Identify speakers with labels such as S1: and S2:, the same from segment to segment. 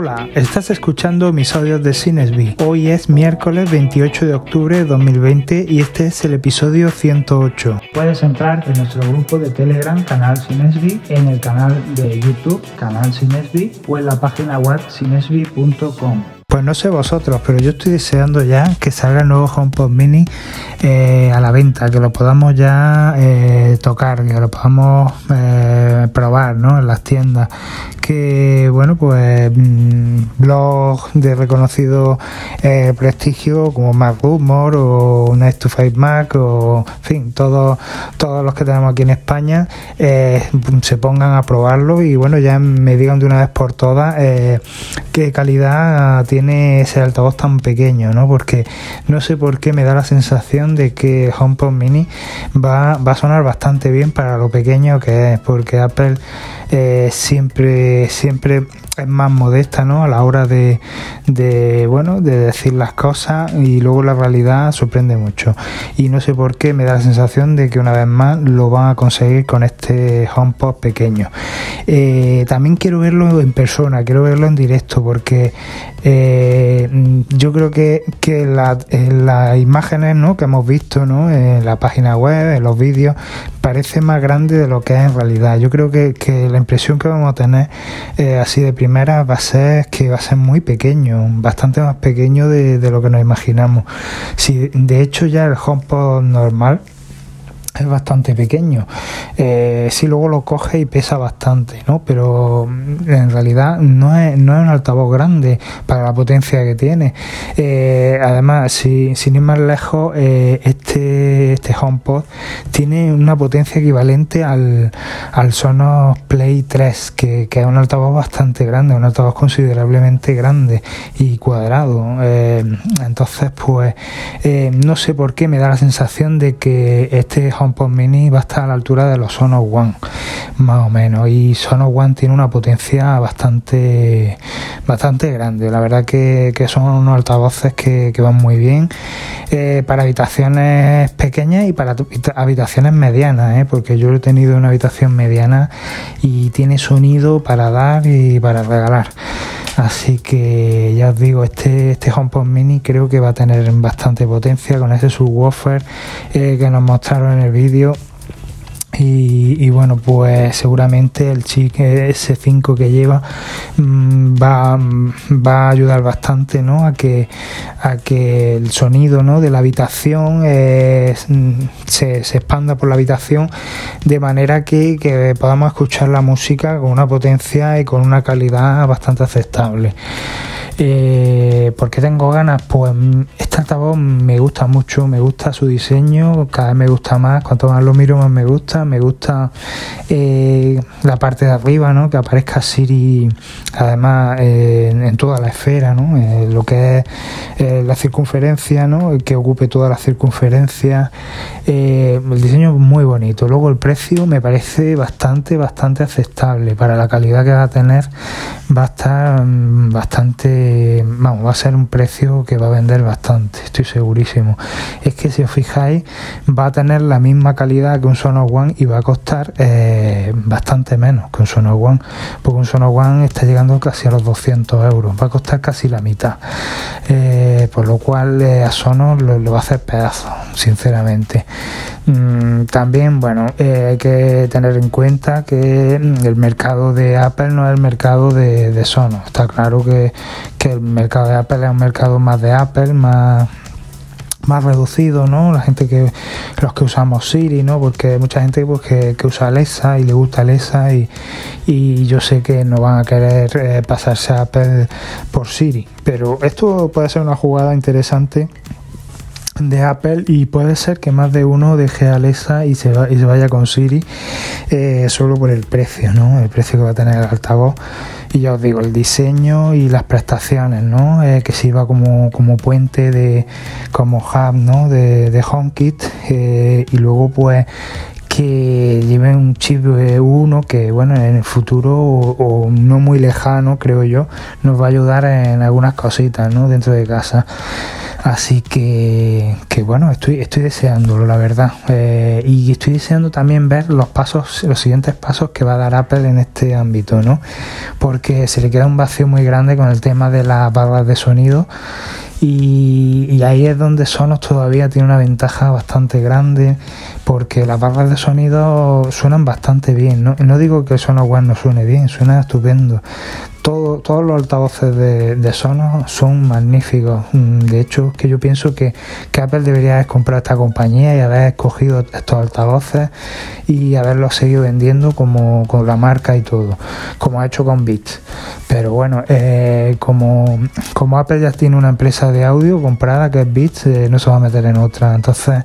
S1: Hola, estás escuchando mis audios de Cinesby. Hoy es miércoles 28 de octubre de 2020 y este es el episodio 108. Puedes entrar en nuestro grupo de Telegram, canal Cinesby, en el canal de YouTube, canal Cinesby, o en la página web cinesby.com. Pues no sé vosotros, pero yo estoy deseando ya que salga el nuevo HomePod Mini eh, a la venta, que lo podamos ya eh, tocar, que lo podamos eh, probar ¿no? en las tiendas. Que bueno, pues mm, blogs de reconocido prestigio como Mac Rumor o Nice to Five Mac o en fin, todos, todos los que tenemos aquí en España se pongan a probarlo y bueno, ya me digan de una vez por todas qué calidad tiene ese altavoz tan pequeño, ¿no? Porque no sé por qué me da la sensación de que HomePod Mini va, va a sonar bastante bien para lo pequeño que es, porque Apple eh, siempre, es más modesta ¿no? a la hora de, de, bueno, de decir las cosas y luego la realidad sorprende mucho. Y no sé por qué me da la sensación de que una vez más lo van a conseguir con este HomePod pequeño. Eh, también quiero verlo en persona, quiero verlo en directo porque eh, yo creo que, que las imágenes ¿no? que hemos visto ¿no? en la página web, en los vídeos, parece más grande de lo que es en realidad. Yo creo que, que la impresión que vamos a tener eh, así de primera va a ser que va a ser muy pequeño, bastante más pequeño de, lo que nos imaginamos. Si de hecho ya el HomePod normal es bastante pequeño. Eh, si luego lo coge y pesa bastante, ¿no? Pero mm, en realidad no es, no es un altavoz grande para la potencia que tiene. Eh, además, si, sin ir más lejos, eh, este, este HomePod tiene una potencia equivalente al, al Sonos Play 3, que, que es un altavoz bastante grande, un altavoz considerablemente grande y cuadrado. Entonces, pues, no sé por qué me da la sensación de que este HomePod HomePod Mini va a estar a la altura de los Sonos One, más o menos. Y Sonos One tiene una potencia bastante, bastante grande. La verdad que, son unos altavoces que, van muy bien eh, para habitaciones pequeñas y para habitaciones medianas, ¿eh? porque yo he tenido una habitación mediana y tiene sonido para dar y para regalar. Así que ya os digo, este, este HomePod Mini creo que va a tener bastante potencia con ese subwoofer eh, que nos mostraron en el vídeo y, bueno, pues seguramente el chip S5 que lleva mm, va, va, a ayudar bastante ¿no? a, que, a que el sonido ¿no? de la habitación eh, se, se, expanda por la habitación de manera que, que podamos escuchar la música con una potencia y con una calidad bastante aceptable. Eh, ¿Por qué tengo ganas? Pues este altavoz me gusta mucho, me gusta su diseño, cada vez me gusta más, cuanto más lo miro más me gusta, me gusta eh, la parte de arriba, ¿no? que aparezca Siri además eh, en toda la esfera, ¿no? Eh, lo que es la circunferencia, ¿no? que ocupe toda la circunferencia, el diseño es muy bonito, luego el precio me parece bastante, bastante aceptable para la calidad que va a tener, va a estar mm, bastante vamos, va a ser un precio que va a vender bastante, estoy segurísimo. Es que si os fijáis, va a tener la misma calidad que un Sonos One y va a costar eh, bastante menos que un Sonos One, porque un Sonos One está llegando casi a los 200 euros, va a costar casi la mitad. Eh, por lo cual eh, a Sonos lo, va a hacer pedazo, sinceramente. Mm, también, bueno, hay que tener en cuenta que el mercado de Apple no es el mercado de, de Sonos. Está claro que, que el mercado de Apple es un mercado más de Apple, más más reducido, ¿no? La gente que los que usamos Siri, ¿no? Porque hay mucha gente pues, que, usa Alexa y le gusta Alexa y, y yo sé que no van a querer eh, pasarse a Apple por Siri, pero esto puede ser una jugada interesante de Apple y puede ser que más de uno deje Alexa y se, y se vaya con Siri eh, solo por el precio, ¿no? El precio que va a tener el altavoz y ya os digo, el diseño y las prestaciones, ¿no? Eh, que sirva como, como puente de, como hub, ¿no? De, de HomeKit eh, y luego pues que lleven un chip 1 que bueno en el futuro o, no muy lejano creo yo nos va a ayudar en algunas cositas ¿no? dentro de casa Así que, bueno, estoy, estoy deseándolo, la verdad. Eh, y estoy deseando también ver los pasos, los siguientes pasos que va a dar Apple en este ámbito, ¿no? Porque se le queda un vacío muy grande con el tema de las barras de sonido y, ahí es donde Sonos todavía tiene una ventaja bastante grande porque las barras de sonido suenan bastante bien. No, no digo que Sonos One no suene bien, suena estupendo. Todo, todos los altavoces de, de, Sonos son magníficos. Mm, de hecho, que yo pienso que, Apple debería comprado esta compañía y haber escogido estos altavoces y haberlos seguido vendiendo como con la marca y todo, como ha hecho con Beats. Pero bueno, eh, como, como Apple ya tiene una empresa de audio comprada que es Beats, eh, no se va a meter en otra. Entonces,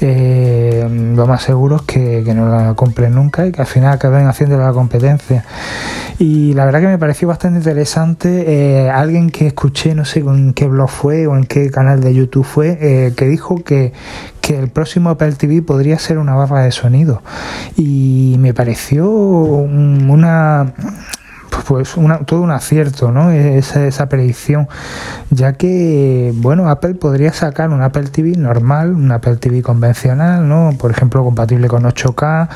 S1: eh, lo más seguro es que, que, no la compren nunca y que al final acaben haciendo la competencia. Y la verdad que me pareció bastante interesante alguien que escuché, no sé con qué blog fue o en qué canal de YouTube fue, que dijo que, que el próximo Apple TV podría ser una barra de sonido. Y me pareció una pues todo un acierto, ¿no? Esa, esa predicción, ya que, bueno, Apple podría sacar un Apple TV normal, un Apple TV convencional, ¿no? Por ejemplo, compatible con 8K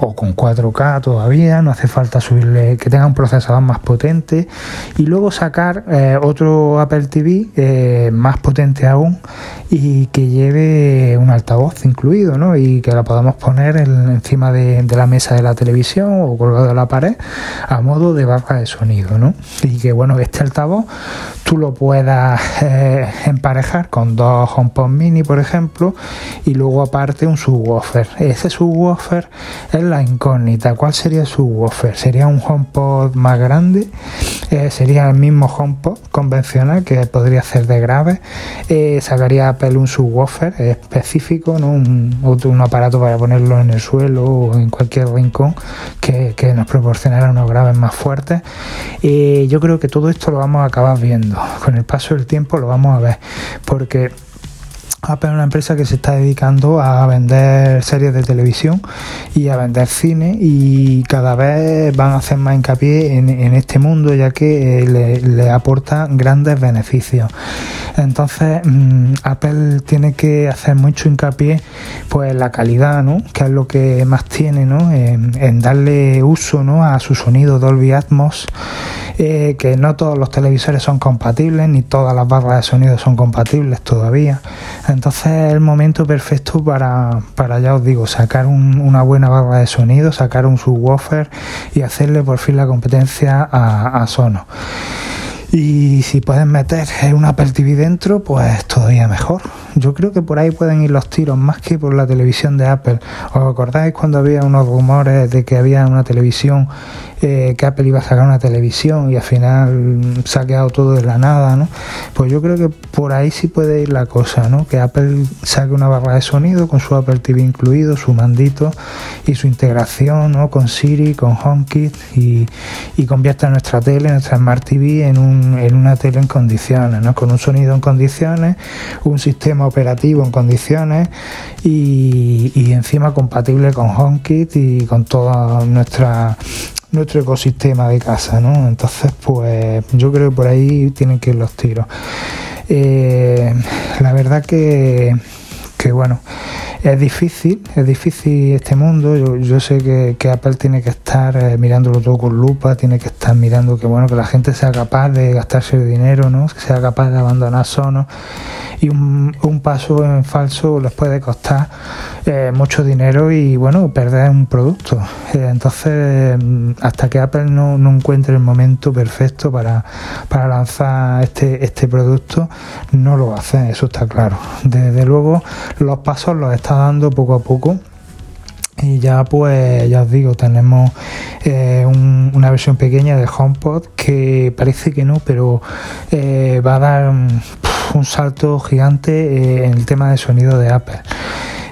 S1: o con 4K todavía, no hace falta subirle, que tenga un procesador más potente, y luego sacar eh, otro Apple TV eh, más potente aún y que lleve un altavoz incluido, ¿no? Y que la podamos poner encima de, de la mesa de la televisión o colgado de la pared a modo de de sonido, ¿no? Y que bueno, este altavoz tú lo puedas eh, emparejar con dos HomePod mini, por ejemplo, y luego aparte un subwoofer. Ese subwoofer es la incógnita. ¿Cuál sería el subwoofer? ¿Sería un HomePod más grande? Eh, ¿Sería el mismo HomePod convencional que podría hacer de grave? Eh, ¿Sacaría Apple un subwoofer específico, ¿no? un, aparato para ponerlo en el suelo o en cualquier rincón que nos proporcionara unos graves más fuertes? Yo creo que todo esto lo vamos a acabar viendo. Con el paso del tiempo lo vamos a ver. Porque Apple es una empresa que se está dedicando a vender series de televisión y a vender cine y cada vez van a hacer más hincapié en, este mundo ya que eh, le, aporta grandes beneficios. Entonces mm, Apple tiene que hacer mucho hincapié pues en la calidad, ¿no? que es lo que más tiene, ¿no? en, darle uso ¿no? a su sonido Dolby Atmos. Eh, que no todos los televisores son compatibles, ni todas las barras de sonido son compatibles todavía. Entonces es el momento perfecto para, para ya os digo, sacar una buena barra de sonido, sacar un subwoofer y hacerle por fin la competencia a, a. Y si pueden meter un Apple TV dentro, pues todavía mejor. Yo creo que por ahí pueden ir los tiros más que por la televisión de Apple. ¿Os acordáis cuando había unos rumores de que había una televisión, eh, que Apple iba a sacar una televisión y al final se ha quedado todo de la nada, ¿no? Pues yo creo que por ahí sí puede ir la cosa, ¿no? Que Apple saque una barra de sonido con su Apple TV incluido, su mandito y su integración, ¿no? Con Siri, con HomeKit y, y convierta nuestra tele, nuestra Smart TV en un en una tele en condiciones, ¿no? con un sonido en condiciones, un sistema operativo en condiciones y, encima compatible con HomeKit y con todo nuestra nuestro ecosistema de casa, ¿no? Entonces, pues yo creo que por ahí tienen que ir los tiros. Eh, la verdad que, que bueno, es difícil, es difícil este mundo. Yo, sé que, que, Apple tiene que estar eh, mirándolo todo con lupa, tiene que estar mirando que bueno que la gente sea capaz de gastarse el dinero, ¿no? Que sea capaz de abandonar Sonos y un, un paso en falso les puede costar eh, mucho dinero y bueno perder un producto. Eh, entonces mm, hasta que Apple no, encuentre el momento perfecto para, para lanzar este, este producto no lo hace, eso está claro. Desde luego los pasos los está dando poco a poco y ya pues ya os digo tenemos eh, una versión pequeña de HomePod que parece que no pero va a dar un, salto gigante eh, en el tema de sonido de Apple.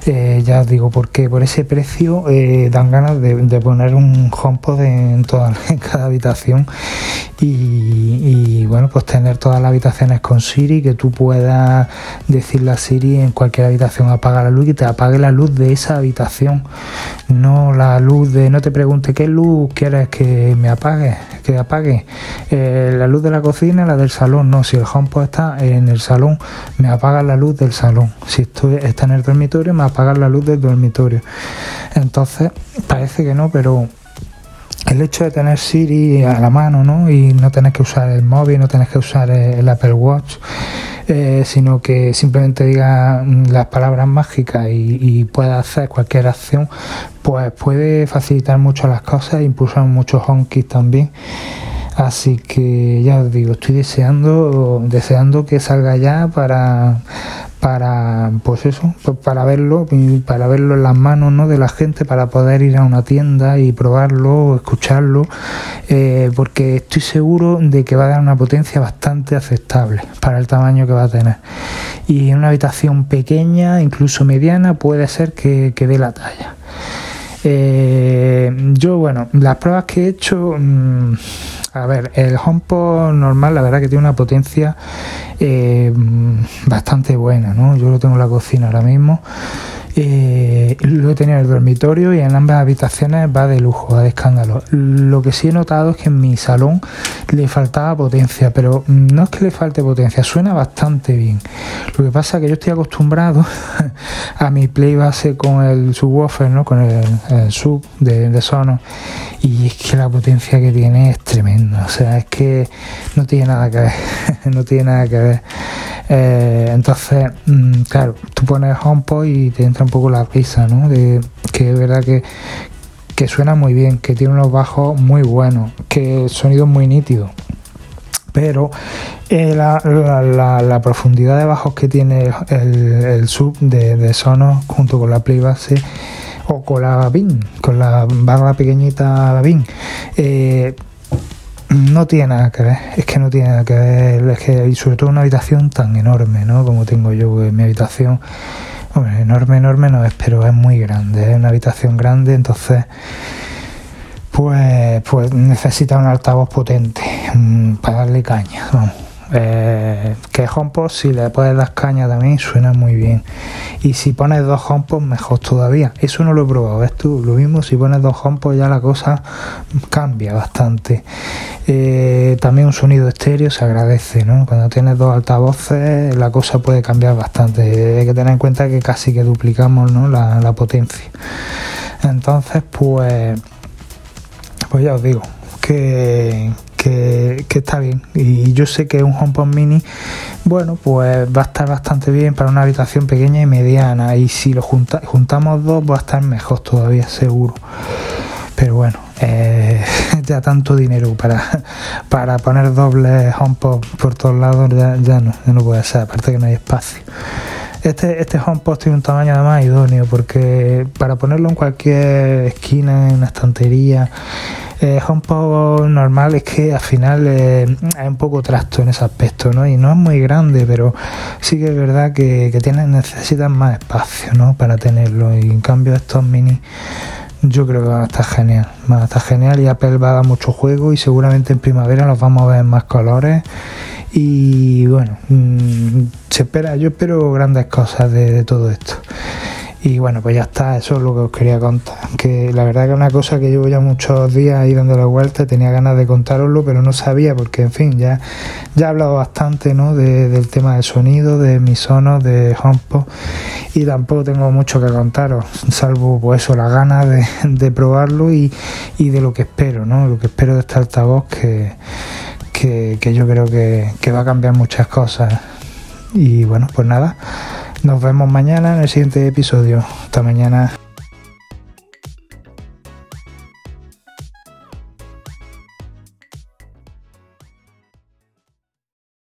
S1: Eh, ya os digo, porque por ese precio eh, dan ganas de, poner un HomePod en, toda, en cada habitación y, bueno, pues tener todas las habitaciones con Siri, que tú puedas decirle a Siri en cualquier habitación apaga la luz y te apague la luz de esa habitación, no la luz de, no te pregunte qué luz quieres que me apague, que apague, eh, la luz de la cocina, la del salón, no, si el HomePod está en el salón, me apaga la luz del salón, si estoy, está en el dormitorio, me apaga la luz del dormitorio. Entonces, parece que no, pero el hecho de tener Siri a la mano, ¿no? Y no tener que usar el móvil, no tener que usar el Apple Watch, eh, sino que simplemente diga mm, las palabras mágicas y, pueda hacer cualquier acción, pues puede facilitar mucho las cosas e impulsar muchos honkies también. Así que ya os digo, estoy deseando, deseando que salga ya para, para pues eso pues para verlo para verlo en las manos ¿no? de la gente para poder ir a una tienda y probarlo escucharlo eh, porque estoy seguro de que va a dar una potencia bastante aceptable para el tamaño que va a tener y en una habitación pequeña incluso mediana puede ser que, que dé la talla eh, yo bueno las pruebas que he hecho mmm, a ver, el HomePod normal, la verdad que tiene una potencia eh, bastante buena, ¿no? Yo lo tengo en la cocina ahora mismo eh, lo tenido en el dormitorio y en ambas habitaciones va de lujo, va de escándalo. Lo que sí he notado es que en mi salón le faltaba potencia, pero no es que le falte potencia, suena bastante bien. Lo que pasa es que yo estoy acostumbrado a mi play base con el subwoofer, ¿no? con el, sub de, de y es que la potencia que tiene es tremenda. O sea, es que no tiene nada que ver, no tiene nada que ver. Eh, entonces, mm, claro, tú pones HomePod y te entra un poco la risa, ¿no? Que es verdad que, suena muy bien, que tiene unos bajos muy buenos, que el sonido es muy nítido. Pero eh, la, profundidad de bajos que tiene el, sub de, Sonos junto con la play base o con la BIN, con la barra pequeñita BIN, eh, no tiene nada que ver, es que no tiene nada que ver, es que y sobre todo una habitación tan enorme, ¿no? Como tengo yo en mi habitación. Enorme, enorme no es, pero es muy grande, es una habitación grande, entonces pues, pues necesita un altavoz potente mm, para darle caña, vamos. Eh, que HomePod si le puedes dar caña también suena muy bien. Y si pones dos HomePod mejor todavía. Eso no lo he probado ves tú lo mismo si pones dos HomePod ya la cosa cambia bastante. Eh, también un sonido estéreo se agradece ¿no? cuando tienes dos altavoces la cosa puede cambiar bastante. Hay que tener en cuenta que casi que duplicamos ¿no? la, la potencia. Entonces pues pues ya os digo que, que, está bien. Y yo sé que un HomePod mini, bueno, pues va a estar bastante bien para una habitación pequeña y mediana. Y si lo juntamos dos, va a estar mejor todavía, seguro. Pero bueno, eh, ya tanto dinero para, para poner dobles HomePod por todos lados ya, no, ya no puede ser, aparte que no hay espacio. Este, este HomePod tiene un tamaño además idóneo porque para ponerlo en cualquier esquina, en una estantería, eh, HomePod normal es que al final eh, hay un poco trasto en ese aspecto, ¿no? Y no es muy grande, pero sí que es verdad que, necesitan más espacio, ¿no? Para tenerlo. Y en cambio estos mini yo creo que van a estar genial. Van a estar genial y Apple va a dar mucho juego y seguramente en primavera los vamos a ver en más colores. Y bueno, mm, se espera, yo espero grandes cosas de todo esto. Y bueno, pues ya está, eso es lo que os quería contar. Que la verdad que es una cosa que llevo ya muchos días ahí dando la vuelta, tenía ganas de contároslo, pero no sabía, porque en fin, ya, ya he hablado bastante ¿no? del tema del sonido, de mis sonos, de HomePod, y tampoco tengo mucho que contaros, salvo pues eso, la ganas de, probarlo y, de lo que espero, ¿no? Lo que espero de este altavoz que, que, yo creo que va a cambiar muchas cosas. Y bueno, pues nada. Nos vemos mañana en el siguiente episodio. Hasta mañana.